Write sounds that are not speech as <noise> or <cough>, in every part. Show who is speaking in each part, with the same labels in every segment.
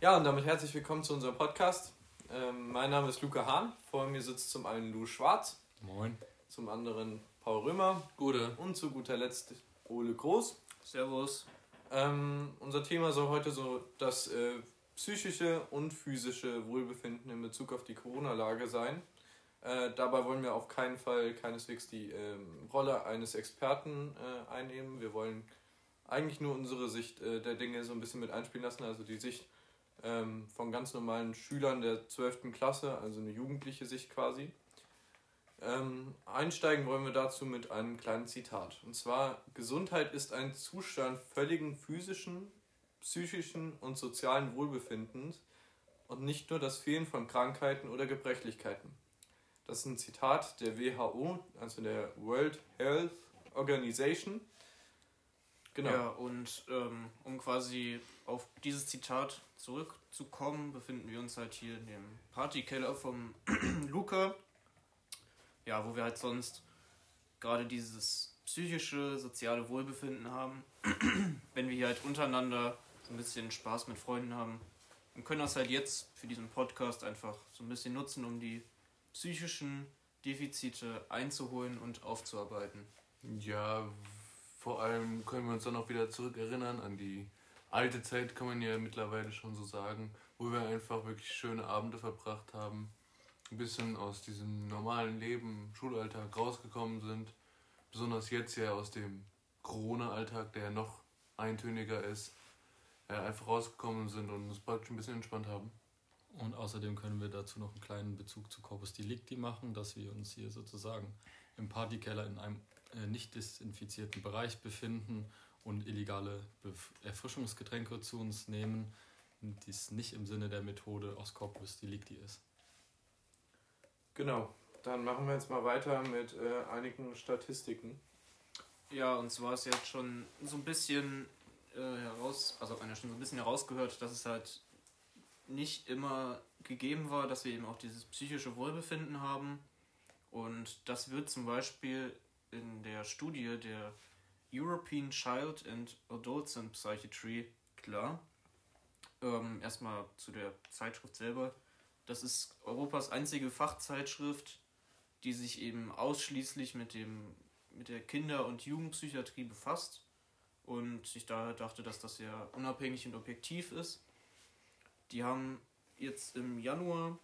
Speaker 1: Ja, und damit herzlich willkommen zu unserem Podcast. Ähm, mein Name ist Luca Hahn. Vor mir sitzt zum einen Lou Schwarz.
Speaker 2: Moin.
Speaker 1: Zum anderen Paul Römer.
Speaker 2: Gute.
Speaker 1: Und zu guter Letzt Ole Groß.
Speaker 3: Servus.
Speaker 1: Ähm, unser Thema soll heute so das äh, psychische und physische Wohlbefinden in Bezug auf die Corona-Lage sein. Äh, dabei wollen wir auf keinen Fall keineswegs die ähm, Rolle eines Experten äh, einnehmen. Wir wollen eigentlich nur unsere Sicht äh, der Dinge so ein bisschen mit einspielen lassen, also die Sicht ähm, von ganz normalen Schülern der 12. Klasse, also eine jugendliche Sicht quasi. Ähm, einsteigen wollen wir dazu mit einem kleinen Zitat. Und zwar, Gesundheit ist ein Zustand völligen physischen, psychischen und sozialen Wohlbefindens und nicht nur das Fehlen von Krankheiten oder Gebrechlichkeiten. Das ist ein Zitat der WHO, also der World Health Organization.
Speaker 3: Genau. Ja, und ähm, um quasi auf dieses Zitat zurückzukommen, befinden wir uns halt hier in dem Partykeller vom <clears throat> Luca. Ja, wo wir halt sonst gerade dieses psychische, soziale Wohlbefinden haben. <clears throat> Wenn wir hier halt untereinander so ein bisschen Spaß mit Freunden haben. Und können das halt jetzt für diesen Podcast einfach so ein bisschen nutzen, um die psychischen Defizite einzuholen und aufzuarbeiten.
Speaker 2: Ja, vor allem können wir uns dann auch wieder zurückerinnern an die alte Zeit, kann man ja mittlerweile schon so sagen, wo wir einfach wirklich schöne Abende verbracht haben, ein bisschen aus diesem normalen Leben, Schulalltag rausgekommen sind, besonders jetzt ja aus dem Corona-Alltag, der noch eintöniger ist, einfach rausgekommen sind und uns praktisch ein bisschen entspannt haben.
Speaker 4: Und außerdem können wir dazu noch einen kleinen Bezug zu Corpus Delicti machen, dass wir uns hier sozusagen im Partykeller in einem äh, nicht desinfizierten Bereich befinden und illegale Bef Erfrischungsgetränke zu uns nehmen, dies nicht im Sinne der Methode aus Corpus Delicti ist.
Speaker 1: Genau, dann machen wir jetzt mal weiter mit äh, einigen Statistiken.
Speaker 3: Ja, und zwar ist jetzt schon so ein bisschen äh, heraus, also schon so ein bisschen herausgehört, dass es halt nicht immer gegeben war, dass wir eben auch dieses psychische Wohlbefinden haben. Und das wird zum Beispiel in der Studie der European Child and Adolescent Psychiatry klar. Ähm, erstmal zu der Zeitschrift selber. Das ist Europas einzige Fachzeitschrift, die sich eben ausschließlich mit, dem, mit der Kinder- und Jugendpsychiatrie befasst und sich daher dachte, dass das sehr unabhängig und objektiv ist. Die haben jetzt im Januar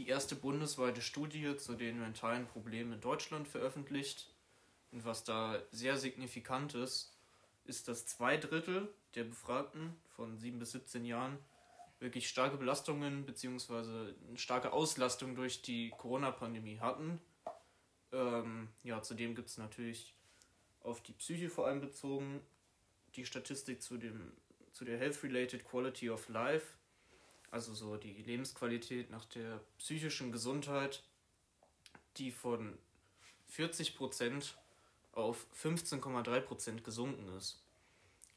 Speaker 3: die erste bundesweite Studie zu den mentalen Problemen in Deutschland veröffentlicht. Und was da sehr signifikant ist, ist, dass zwei Drittel der Befragten von 7 bis 17 Jahren wirklich starke Belastungen bzw. eine starke Auslastung durch die Corona-Pandemie hatten. Ähm, ja, zudem gibt es natürlich auf die Psyche vor allem bezogen die Statistik zu dem zu der Health-Related Quality of Life, also so die Lebensqualität nach der psychischen Gesundheit, die von 40% auf 15,3% gesunken ist.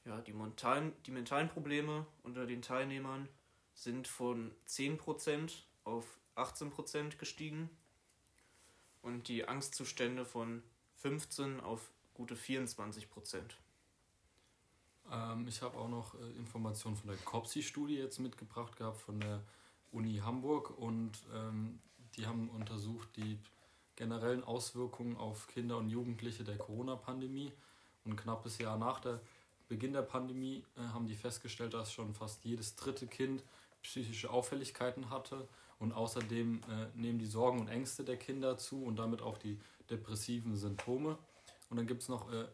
Speaker 3: Ja, die mentalen, die mentalen Probleme unter den Teilnehmern sind von 10% auf 18% gestiegen und die Angstzustände von 15 auf gute 24%.
Speaker 4: Ähm, ich habe auch noch äh, Informationen von der COPSI-Studie jetzt mitgebracht gehabt, von der Uni Hamburg. Und ähm, die haben untersucht die generellen Auswirkungen auf Kinder und Jugendliche der Corona-Pandemie. Und ein knappes Jahr nach der Beginn der Pandemie äh, haben die festgestellt, dass schon fast jedes dritte Kind psychische Auffälligkeiten hatte. Und außerdem äh, nehmen die Sorgen und Ängste der Kinder zu und damit auch die depressiven Symptome. Und dann gibt es noch äh,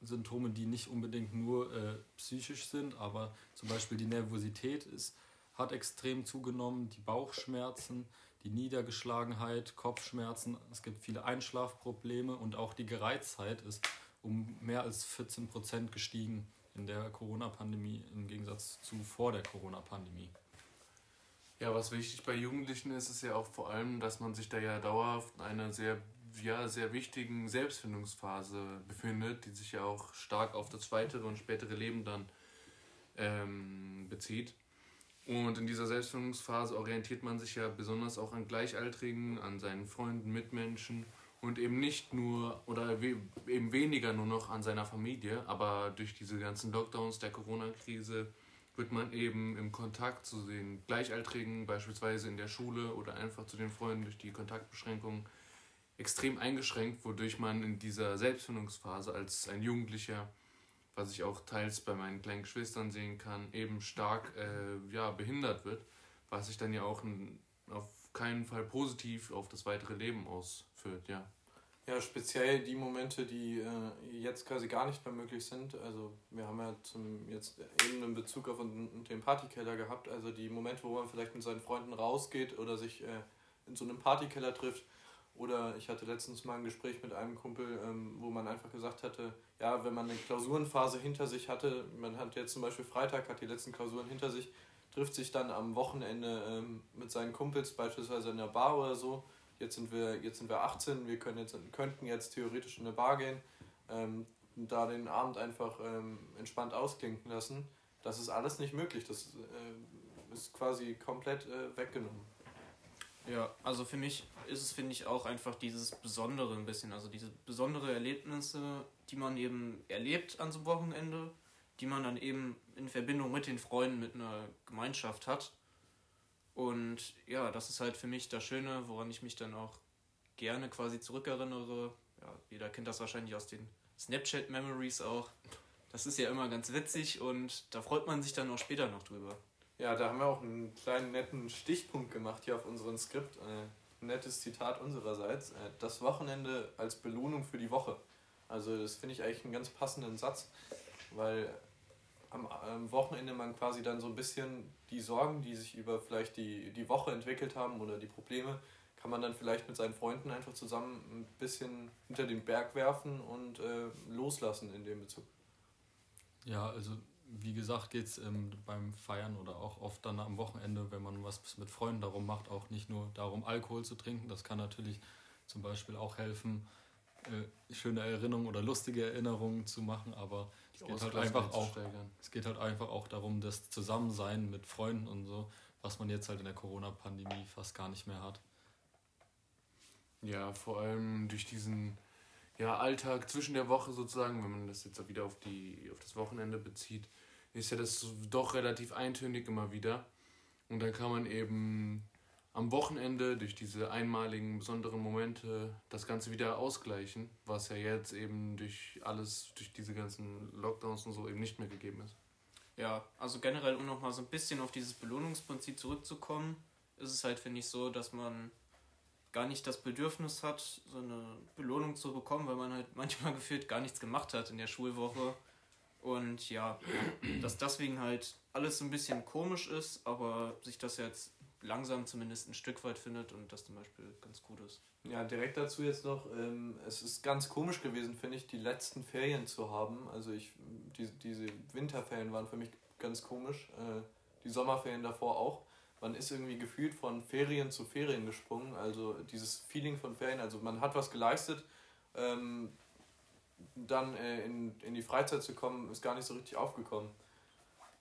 Speaker 4: Symptome, die nicht unbedingt nur äh, psychisch sind, aber zum Beispiel die Nervosität ist, hat extrem zugenommen, die Bauchschmerzen, die Niedergeschlagenheit, Kopfschmerzen, es gibt viele Einschlafprobleme und auch die Gereiztheit ist um mehr als 14 Prozent gestiegen in der Corona-Pandemie im Gegensatz zu vor der Corona-Pandemie.
Speaker 2: Ja, was wichtig bei Jugendlichen ist, ist ja auch vor allem, dass man sich da ja dauerhaft eine sehr ja, sehr wichtigen Selbstfindungsphase befindet, die sich ja auch stark auf das weitere und spätere Leben dann ähm, bezieht. Und in dieser Selbstfindungsphase orientiert man sich ja besonders auch an Gleichaltrigen, an seinen Freunden, Mitmenschen und eben nicht nur oder eben weniger nur noch an seiner Familie. Aber durch diese ganzen Lockdowns der Corona-Krise wird man eben im Kontakt zu den Gleichaltrigen, beispielsweise in der Schule oder einfach zu den Freunden durch die Kontaktbeschränkungen, extrem eingeschränkt, wodurch man in dieser Selbstfindungsphase als ein Jugendlicher, was ich auch teils bei meinen kleinen Geschwistern sehen kann, eben stark äh, ja, behindert wird, was sich dann ja auch auf keinen Fall positiv auf das weitere Leben ausführt, ja.
Speaker 1: Ja, speziell die Momente, die äh, jetzt quasi gar nicht mehr möglich sind. Also wir haben ja zum jetzt eben einen Bezug auf den Partykeller gehabt. Also die Momente, wo man vielleicht mit seinen Freunden rausgeht oder sich äh, in so einem Partykeller trifft. Oder ich hatte letztens mal ein Gespräch mit einem Kumpel, ähm, wo man einfach gesagt hatte, ja, wenn man eine Klausurenphase hinter sich hatte, man hat jetzt zum Beispiel Freitag, hat die letzten Klausuren hinter sich, trifft sich dann am Wochenende ähm, mit seinen Kumpels beispielsweise in der Bar oder so jetzt sind wir, jetzt sind wir 18, wir können jetzt, könnten jetzt theoretisch in eine Bar gehen, ähm, da den Abend einfach ähm, entspannt ausklinken lassen. Das ist alles nicht möglich. Das äh, ist quasi komplett äh, weggenommen.
Speaker 3: Ja, also für mich ist es, finde ich, auch einfach dieses Besondere ein bisschen. Also diese besondere Erlebnisse, die man eben erlebt an so einem Wochenende, die man dann eben in Verbindung mit den Freunden, mit einer Gemeinschaft hat. Und ja, das ist halt für mich das Schöne, woran ich mich dann auch gerne quasi zurückerinnere. Ja, jeder kennt das wahrscheinlich aus den Snapchat-Memories auch. Das ist ja immer ganz witzig und da freut man sich dann auch später noch drüber.
Speaker 1: Ja, da haben wir auch einen kleinen netten Stichpunkt gemacht hier auf unserem Skript. Äh, ein nettes Zitat unsererseits. Äh, das Wochenende als Belohnung für die Woche. Also das finde ich eigentlich einen ganz passenden Satz, weil am, am Wochenende man quasi dann so ein bisschen die Sorgen, die sich über vielleicht die, die Woche entwickelt haben oder die Probleme, kann man dann vielleicht mit seinen Freunden einfach zusammen ein bisschen hinter den Berg werfen und äh, loslassen in dem Bezug.
Speaker 4: Ja, also wie gesagt geht es ähm, beim Feiern oder auch oft dann am Wochenende, wenn man was mit Freunden darum macht, auch nicht nur darum, Alkohol zu trinken. Das kann natürlich zum Beispiel auch helfen, äh, schöne Erinnerungen oder lustige Erinnerungen zu machen, aber es geht, halt einfach auch, es geht halt einfach auch darum, das Zusammensein mit Freunden und so, was man jetzt halt in der Corona-Pandemie fast gar nicht mehr hat.
Speaker 2: Ja, vor allem durch diesen ja, Alltag zwischen der Woche sozusagen, wenn man das jetzt auch wieder auf, die, auf das Wochenende bezieht, ist ja das doch relativ eintönig immer wieder. Und dann kann man eben am Wochenende durch diese einmaligen besonderen Momente das Ganze wieder ausgleichen, was ja jetzt eben durch alles, durch diese ganzen Lockdowns und so eben nicht mehr gegeben ist.
Speaker 3: Ja, also generell, um nochmal so ein bisschen auf dieses Belohnungsprinzip zurückzukommen, ist es halt, finde ich, so, dass man gar nicht das Bedürfnis hat, so eine Belohnung zu bekommen, weil man halt <laughs> manchmal gefühlt gar nichts gemacht hat in der Schulwoche. Und ja, dass deswegen halt alles so ein bisschen komisch ist, aber sich das jetzt langsam zumindest ein Stück weit findet und das zum Beispiel ganz gut ist.
Speaker 1: Ja, direkt dazu jetzt noch, ähm, es ist ganz komisch gewesen, finde ich, die letzten Ferien zu haben. Also ich, die, diese Winterferien waren für mich ganz komisch, äh, die Sommerferien davor auch. Man ist irgendwie gefühlt von Ferien zu Ferien gesprungen, also dieses Feeling von Ferien, also man hat was geleistet, ähm, dann äh, in, in die Freizeit zu kommen, ist gar nicht so richtig aufgekommen.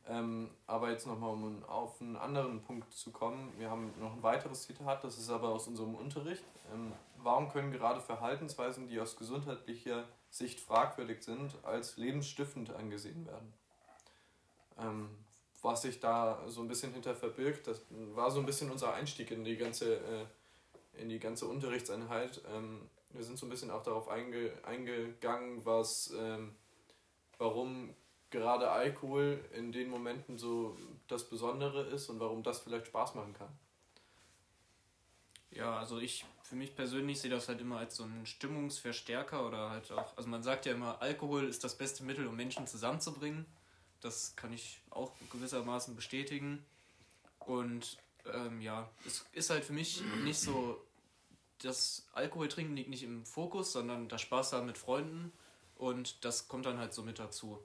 Speaker 1: Ähm, aber jetzt nochmal, um auf einen anderen Punkt zu kommen. Wir haben noch ein weiteres Zitat, das ist aber aus unserem Unterricht. Ähm, warum können gerade Verhaltensweisen, die aus gesundheitlicher Sicht fragwürdig sind, als lebensstiftend angesehen werden? Ähm, was sich da so ein bisschen hinter verbirgt, das war so ein bisschen unser Einstieg in die ganze, äh, in die ganze Unterrichtseinheit. Ähm, wir sind so ein bisschen auch darauf einge eingegangen, was, ähm, warum gerade Alkohol in den Momenten so das Besondere ist und warum das vielleicht Spaß machen kann.
Speaker 3: Ja, also ich für mich persönlich sehe das halt immer als so einen Stimmungsverstärker oder halt auch, also man sagt ja immer, Alkohol ist das beste Mittel, um Menschen zusammenzubringen. Das kann ich auch gewissermaßen bestätigen. Und ähm, ja, es ist halt für mich nicht so, das Alkohol trinken liegt nicht im Fokus, sondern das Spaß haben mit Freunden und das kommt dann halt so mit dazu.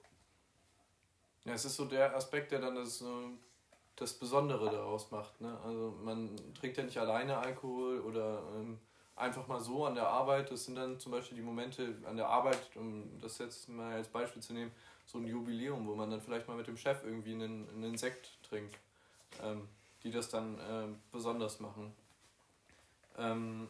Speaker 1: Ja, es ist so der Aspekt, der dann das, das Besondere daraus macht. Ne? Also man trinkt ja nicht alleine Alkohol oder ähm, einfach mal so an der Arbeit. Das sind dann zum Beispiel die Momente an der Arbeit, um das jetzt mal als Beispiel zu nehmen, so ein Jubiläum, wo man dann vielleicht mal mit dem Chef irgendwie einen, einen Sekt trinkt, ähm, die das dann äh, besonders machen. Ähm,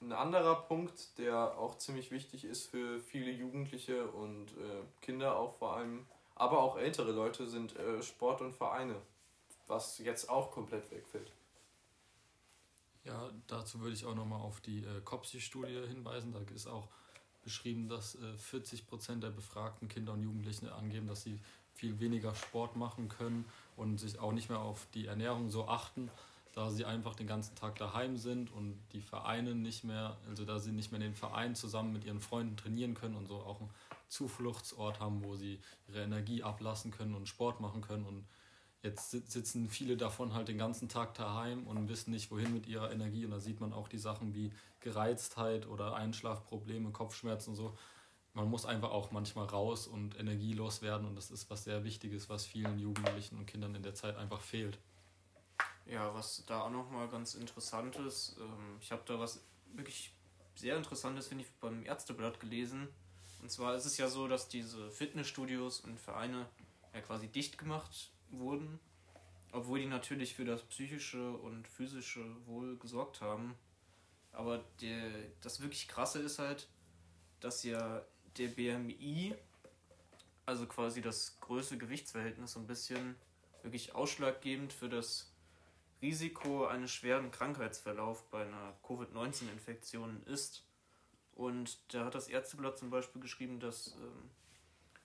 Speaker 1: ein anderer Punkt, der auch ziemlich wichtig ist für viele Jugendliche und äh, Kinder auch vor allem, Aber auch ältere Leute sind äh, Sport und Vereine, was jetzt auch komplett wegfällt.
Speaker 4: Ja, dazu würde ich auch nochmal auf die äh, COPSI-Studie hinweisen. Da ist auch beschrieben, dass äh, 40 Prozent der befragten Kinder und Jugendlichen angeben, dass sie viel weniger Sport machen können und sich auch nicht mehr auf die Ernährung so achten, da sie einfach den ganzen Tag daheim sind und die Vereine nicht mehr, also da sie nicht mehr in den Verein zusammen mit ihren Freunden trainieren können und so auch einen Zufluchtsort haben, wo sie ihre Energie ablassen können und Sport machen können und Jetzt sitzen viele davon halt den ganzen Tag daheim und wissen nicht, wohin mit ihrer Energie. Und da sieht man auch die Sachen wie Gereiztheit oder Einschlafprobleme, Kopfschmerzen und so. Man muss einfach auch manchmal raus und energielos werden. Und das ist was sehr Wichtiges, was vielen Jugendlichen und Kindern in der Zeit einfach fehlt.
Speaker 3: Ja, was da auch nochmal ganz interessant ist, ähm, ich habe da was wirklich sehr Interessantes, finde ich, beim Ärzteblatt gelesen. Und zwar ist es ja so, dass diese Fitnessstudios und Vereine ja quasi dicht gemacht wurden, obwohl die natürlich für das psychische und physische Wohl gesorgt haben. Aber der, das wirklich krasse ist halt, dass ja der BMI, also quasi das größte Gewichtsverhältnis, so ein bisschen wirklich ausschlaggebend für das Risiko eines schweren Krankheitsverlaufs bei einer Covid-19-Infektion ist. Und da hat das Ärzteblatt zum Beispiel geschrieben, dass ähm,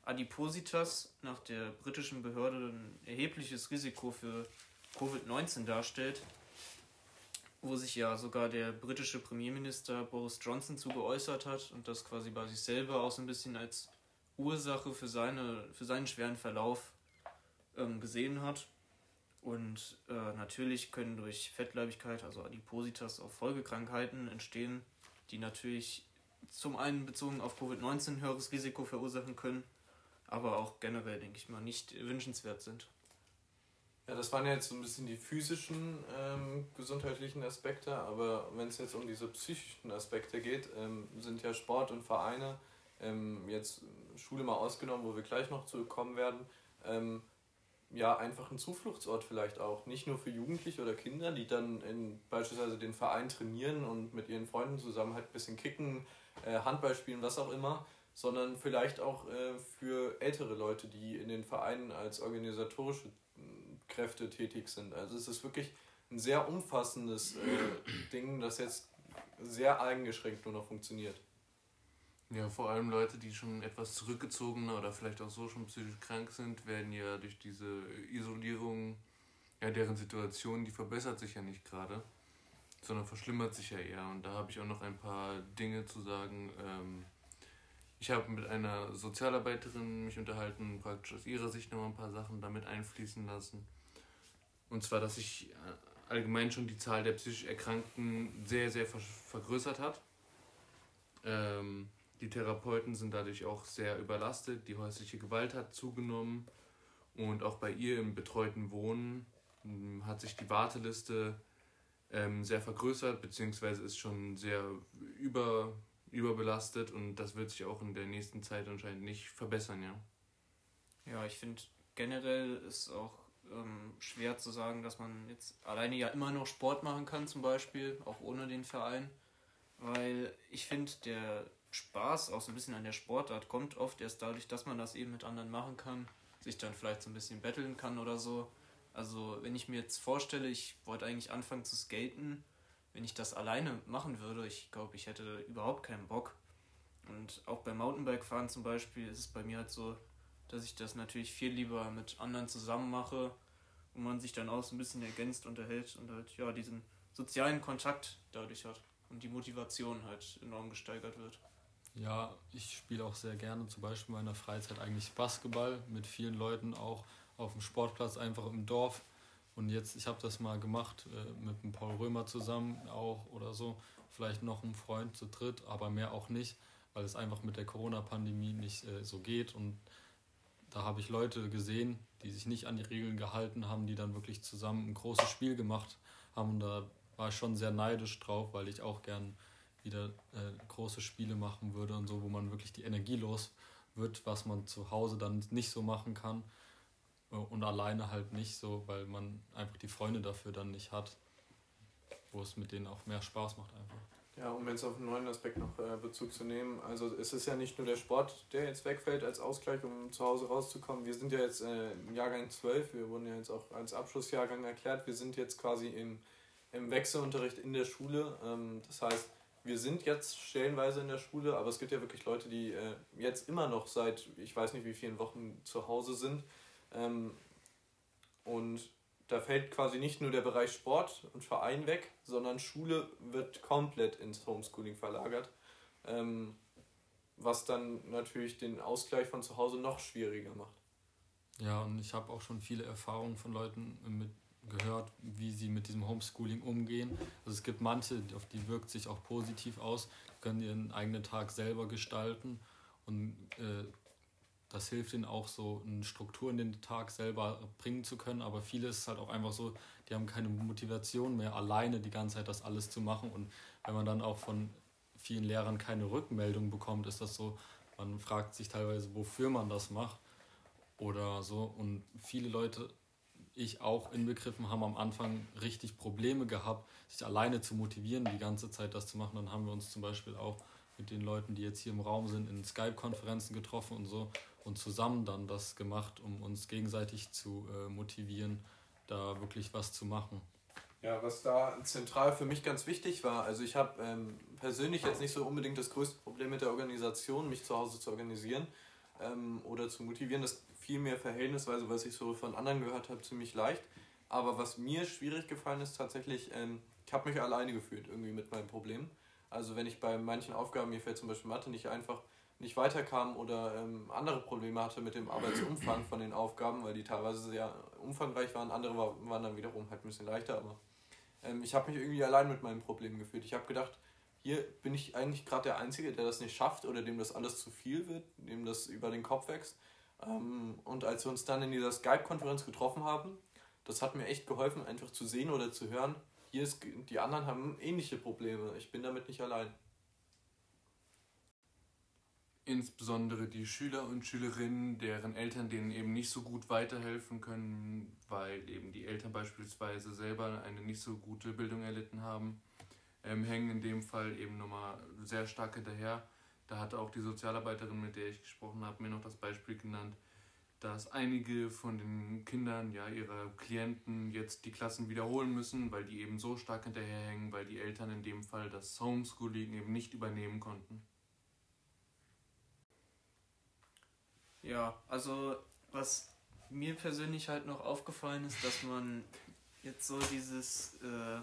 Speaker 3: Adipositas nach der britischen Behörde ein erhebliches Risiko für Covid-19 darstellt, wo sich ja sogar der britische Premierminister Boris Johnson zu geäußert hat und das quasi bei sich selber auch so ein bisschen als Ursache für, seine, für seinen schweren Verlauf ähm, gesehen hat. Und äh, natürlich können durch Fettleibigkeit, also Adipositas, auch Folgekrankheiten entstehen, die natürlich zum einen bezogen auf Covid-19 ein höheres Risiko verursachen können aber auch generell, denke ich mal, nicht wünschenswert sind.
Speaker 1: Ja, das waren jetzt so ein bisschen die physischen ähm, gesundheitlichen Aspekte, aber wenn es jetzt um diese psychischen Aspekte geht, ähm, sind ja Sport und Vereine, ähm, jetzt Schule mal ausgenommen, wo wir gleich noch zu kommen werden, ähm, ja, einfach ein Zufluchtsort vielleicht auch. Nicht nur für Jugendliche oder Kinder, die dann in beispielsweise den Verein trainieren und mit ihren Freunden zusammen halt ein bisschen kicken, äh, Handball spielen, was auch immer, sondern vielleicht auch äh, für ältere Leute, die in den Vereinen als organisatorische hm, Kräfte tätig sind. Also es ist wirklich ein sehr umfassendes äh, <clears throat> Ding, das jetzt sehr eingeschränkt nur noch funktioniert.
Speaker 2: Ja, vor allem Leute, die schon etwas zurückgezogener oder vielleicht auch so schon psychisch krank sind, werden ja durch diese Isolierung, ja, deren Situation, die verbessert sich ja nicht gerade, sondern verschlimmert sich ja eher. Und da habe ich auch noch ein paar Dinge zu sagen, ähm, ich habe mit einer Sozialarbeiterin mich unterhalten, praktisch aus ihrer Sicht noch ein paar Sachen damit einfließen lassen. Und zwar, dass sich äh, allgemein schon die Zahl der psychisch Erkrankten sehr, sehr vergrößert hat. Ähm, die Therapeuten sind dadurch auch sehr überlastet, die häusliche Gewalt hat zugenommen und auch bei ihr im betreuten Wohnen hm, hat sich die Warteliste ähm, sehr vergrößert, beziehungsweise ist schon sehr über überbelastet und das wird sich auch in der nächsten Zeit anscheinend nicht verbessern, ja.
Speaker 3: Ja, ich finde generell ist auch ähm, schwer zu sagen, dass man jetzt alleine ja immer noch Sport machen kann, zum Beispiel, auch ohne den Verein. Weil ich finde, der Spaß auch so ein bisschen an der Sportart kommt oft erst dadurch, dass man das eben mit anderen machen kann, sich dann vielleicht so ein bisschen betteln kann oder so. Also, wenn ich mir jetzt vorstelle, ich wollte eigentlich anfangen zu skaten wenn ich das alleine machen würde, ich glaube, ich hätte überhaupt keinen Bock. Und auch beim Mountainbike-Fahren zum Beispiel ist es bei mir halt so, dass ich das natürlich viel lieber mit anderen zusammen mache und man sich dann auch so ein bisschen ergänzt, unterhält und halt ja diesen sozialen Kontakt dadurch hat und die Motivation halt enorm gesteigert wird.
Speaker 4: Ja, ich spiele auch sehr gerne zum Beispiel in meiner Freizeit eigentlich Basketball mit vielen Leuten auch auf dem Sportplatz einfach im Dorf und jetzt, ich habe das mal gemacht äh, mit dem Paul Römer zusammen auch oder so. Vielleicht noch ein Freund zu dritt, aber mehr auch nicht, weil es einfach mit der Corona-Pandemie nicht äh, so geht. Und da habe ich Leute gesehen, die sich nicht an die Regeln gehalten haben, die dann wirklich zusammen ein großes Spiel gemacht haben. Und da war ich schon sehr neidisch drauf, weil ich auch gern wieder äh, große Spiele machen würde und so, wo man wirklich die Energie los wird, was man zu Hause dann nicht so machen kann und alleine halt nicht so, weil man einfach die Freunde dafür dann nicht hat, wo es mit denen auch mehr Spaß macht einfach.
Speaker 1: Ja, um jetzt auf einen neuen Aspekt noch äh, Bezug zu nehmen. Also es ist ja nicht nur der Sport, der jetzt wegfällt als Ausgleich, um zu Hause rauszukommen. Wir sind ja jetzt äh, im Jahrgang 12, wir wurden ja jetzt auch als Abschlussjahrgang erklärt. Wir sind jetzt quasi im, im Wechselunterricht in der Schule. Ähm, das heißt, wir sind jetzt stellenweise in der Schule, aber es gibt ja wirklich Leute, die äh, jetzt immer noch seit ich weiß nicht wie vielen Wochen zu Hause sind. Ähm, und da fällt quasi nicht nur der Bereich Sport und Verein weg, sondern Schule wird komplett ins Homeschooling verlagert. Ähm, was dann natürlich den Ausgleich von zu Hause noch schwieriger macht.
Speaker 4: Ja, und ich habe auch schon viele Erfahrungen von Leuten mit gehört, wie sie mit diesem Homeschooling umgehen. Also es gibt manche, auf die wirkt sich auch positiv aus, können ihren eigenen Tag selber gestalten und äh, das hilft ihnen auch so eine Struktur in den Tag selber bringen zu können. Aber viele ist halt auch einfach so, die haben keine Motivation mehr, alleine die ganze Zeit das alles zu machen. Und wenn man dann auch von vielen Lehrern keine Rückmeldung bekommt, ist das so, man fragt sich teilweise, wofür man das macht oder so. Und viele Leute, ich auch inbegriffen, haben am Anfang richtig Probleme gehabt, sich alleine zu motivieren, die ganze Zeit das zu machen. Dann haben wir uns zum Beispiel auch mit den Leuten, die jetzt hier im Raum sind, in Skype-Konferenzen getroffen und so und zusammen dann das gemacht, um uns gegenseitig zu äh, motivieren, da wirklich was zu machen.
Speaker 1: Ja, was da zentral für mich ganz wichtig war, also ich habe ähm, persönlich jetzt nicht so unbedingt das größte Problem mit der Organisation, mich zu Hause zu organisieren ähm, oder zu motivieren. Das fiel mir verhältnisweise, was ich so von anderen gehört habe, ziemlich leicht. Aber was mir schwierig gefallen ist, tatsächlich, ähm, ich habe mich alleine gefühlt irgendwie mit meinem Problem. Also wenn ich bei manchen Aufgaben, mir fällt zum Beispiel Mathe nicht einfach, nicht weiterkam oder ähm, andere Probleme hatte mit dem Arbeitsumfang von den Aufgaben, weil die teilweise sehr umfangreich waren, andere war, waren dann wiederum halt ein bisschen leichter, aber ähm, ich habe mich irgendwie allein mit meinem Problem gefühlt. Ich habe gedacht, hier bin ich eigentlich gerade der Einzige, der das nicht schafft oder dem das alles zu viel wird, dem das über den Kopf wächst. Ähm, und als wir uns dann in dieser Skype-Konferenz getroffen haben, das hat mir echt geholfen, einfach zu sehen oder zu hören, hier ist, die anderen haben ähnliche Probleme, ich bin damit nicht allein.
Speaker 2: Insbesondere die Schüler und Schülerinnen, deren Eltern denen eben nicht so gut weiterhelfen können, weil eben die Eltern beispielsweise selber eine nicht so gute Bildung erlitten haben, ähm, hängen in dem Fall eben nochmal sehr stark hinterher. Da hat auch die Sozialarbeiterin, mit der ich gesprochen habe, mir noch das Beispiel genannt, dass einige von den Kindern, ja, ihrer Klienten jetzt die Klassen wiederholen müssen, weil die eben so stark hinterherhängen, weil die Eltern in dem Fall das Homeschooling eben nicht übernehmen konnten.
Speaker 3: Ja, also was mir persönlich halt noch aufgefallen ist, dass man jetzt so dieses äh,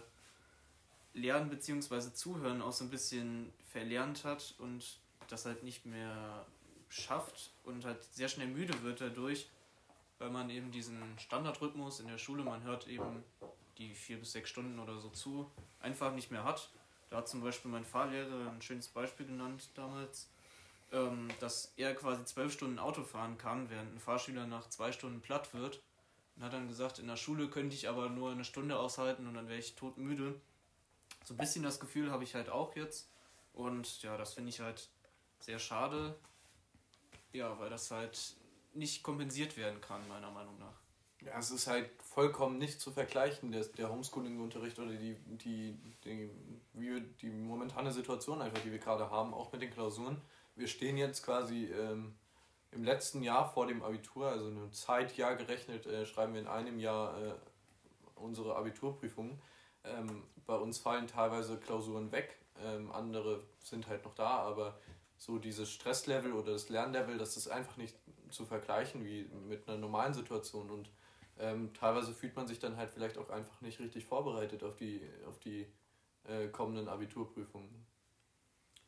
Speaker 3: Lernen bzw. Zuhören auch so ein bisschen verlernt hat und das halt nicht mehr schafft und halt sehr schnell müde wird dadurch, weil man eben diesen Standardrhythmus in der Schule, man hört eben die vier bis sechs Stunden oder so zu, einfach nicht mehr hat. Da hat zum Beispiel mein Fahrlehrer ein schönes Beispiel genannt damals ähm, dass er quasi zwölf Stunden Auto fahren kann, während ein Fahrschüler nach zwei Stunden platt wird. Und hat dann gesagt, in der Schule könnte ich aber nur eine Stunde aushalten und dann wäre ich todmüde. So ein bisschen das Gefühl habe ich halt auch jetzt. Und ja, das finde ich halt sehr schade. Ja, weil das halt nicht kompensiert werden kann, meiner Meinung nach.
Speaker 1: Ja, es ist halt vollkommen nicht zu vergleichen, der, der Homeschooling-Unterricht oder die, die, die, wie die momentane Situation einfach, die wir gerade haben, auch mit den Klausuren wir stehen jetzt quasi ähm, im letzten Jahr vor dem Abitur, also ein Zeitjahr gerechnet, äh, schreiben wir in einem Jahr äh, unsere Abiturprüfungen. Ähm, bei uns fallen teilweise Klausuren weg, ähm, andere sind halt noch da, aber so dieses Stresslevel oder das Lernlevel, das ist einfach nicht zu vergleichen wie mit einer normalen Situation und ähm, teilweise fühlt man sich dann halt vielleicht auch einfach nicht richtig vorbereitet auf die, auf die äh, kommenden Abiturprüfungen.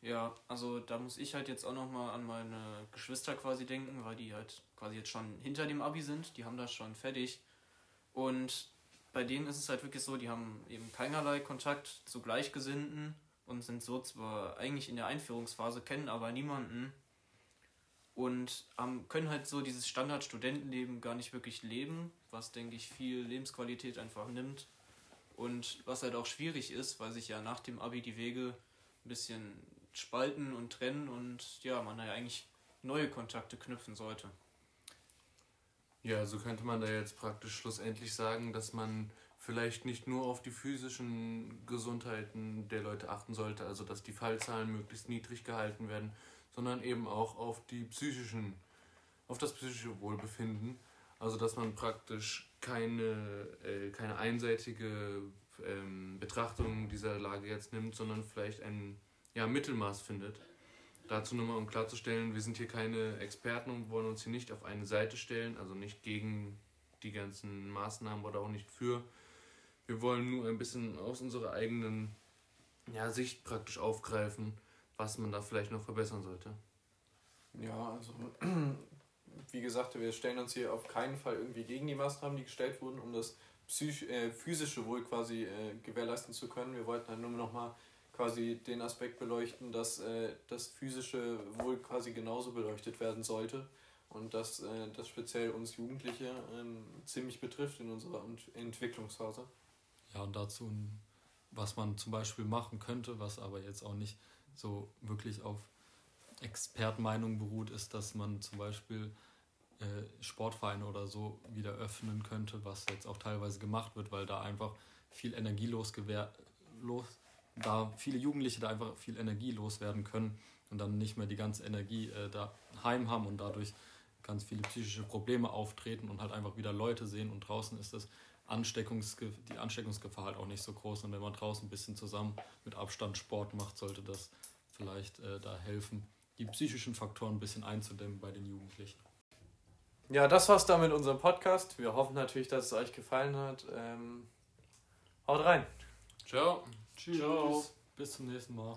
Speaker 3: Ja, also da muss ich halt jetzt auch nochmal an meine Geschwister quasi denken, weil die halt quasi jetzt schon hinter dem Abi sind, die haben das schon fertig. Und bei denen ist es halt wirklich so, die haben eben keinerlei Kontakt zu Gleichgesinnten und sind so zwar eigentlich in der Einführungsphase, kennen aber niemanden und haben, können halt so dieses Standard-Studentenleben gar nicht wirklich leben, was denke ich viel Lebensqualität einfach nimmt und was halt auch schwierig ist, weil sich ja nach dem Abi die Wege ein bisschen spalten und trennen und ja, man ja eigentlich neue Kontakte knüpfen sollte.
Speaker 2: Ja, so könnte man da jetzt praktisch schlussendlich sagen, dass man vielleicht nicht nur auf die physischen Gesundheiten der Leute achten sollte, also dass die Fallzahlen möglichst niedrig gehalten werden, sondern eben auch auf die psychischen, auf das psychische Wohlbefinden. Also dass man praktisch keine, äh, keine einseitige ähm, Betrachtung dieser Lage jetzt nimmt, sondern vielleicht ein ja, Mittelmaß findet. Dazu nochmal, um klarzustellen, wir sind hier keine Experten und wollen uns hier nicht auf eine Seite stellen, also nicht gegen die ganzen Maßnahmen oder auch nicht für. Wir wollen nur ein bisschen aus unserer eigenen ja, Sicht praktisch aufgreifen, was man da vielleicht noch verbessern sollte.
Speaker 1: Ja, also <clears throat> wie gesagt, wir stellen uns hier auf keinen Fall irgendwie gegen die Maßnahmen, die gestellt wurden, um das psych äh, physische Wohl quasi äh, gewährleisten zu können. Wir wollten halt nur nochmal quasi den Aspekt beleuchten, dass äh, das physische Wohl quasi genauso beleuchtet werden sollte und dass äh, das speziell uns Jugendliche ähm, ziemlich betrifft in unserer Entwicklungsphase.
Speaker 4: Ja, und dazu, was man zum Beispiel machen könnte, was aber jetzt auch nicht so wirklich auf Expertmeinung beruht, ist, dass man zum Beispiel äh, Sportvereine oder so wieder öffnen könnte, was jetzt auch teilweise gemacht wird, weil da einfach viel Energie losgewehr los, da viele Jugendliche da einfach viel Energie loswerden können und dann nicht mehr die ganze Energie äh, daheim haben und dadurch ganz viele psychische Probleme auftreten und halt einfach wieder Leute sehen und draußen ist das Ansteckungsge die Ansteckungsgefahr halt auch nicht so groß und wenn man draußen ein bisschen zusammen mit Abstand Sport macht, sollte das vielleicht äh, da helfen, die psychischen Faktoren ein bisschen einzudämmen bei den Jugendlichen.
Speaker 1: Ja, das war's dann mit unserem Podcast. Wir hoffen natürlich, dass es euch gefallen hat. Ähm, haut rein.
Speaker 2: Ciao.
Speaker 4: Tschüss. Ciao. Bis zum nächsten Mal.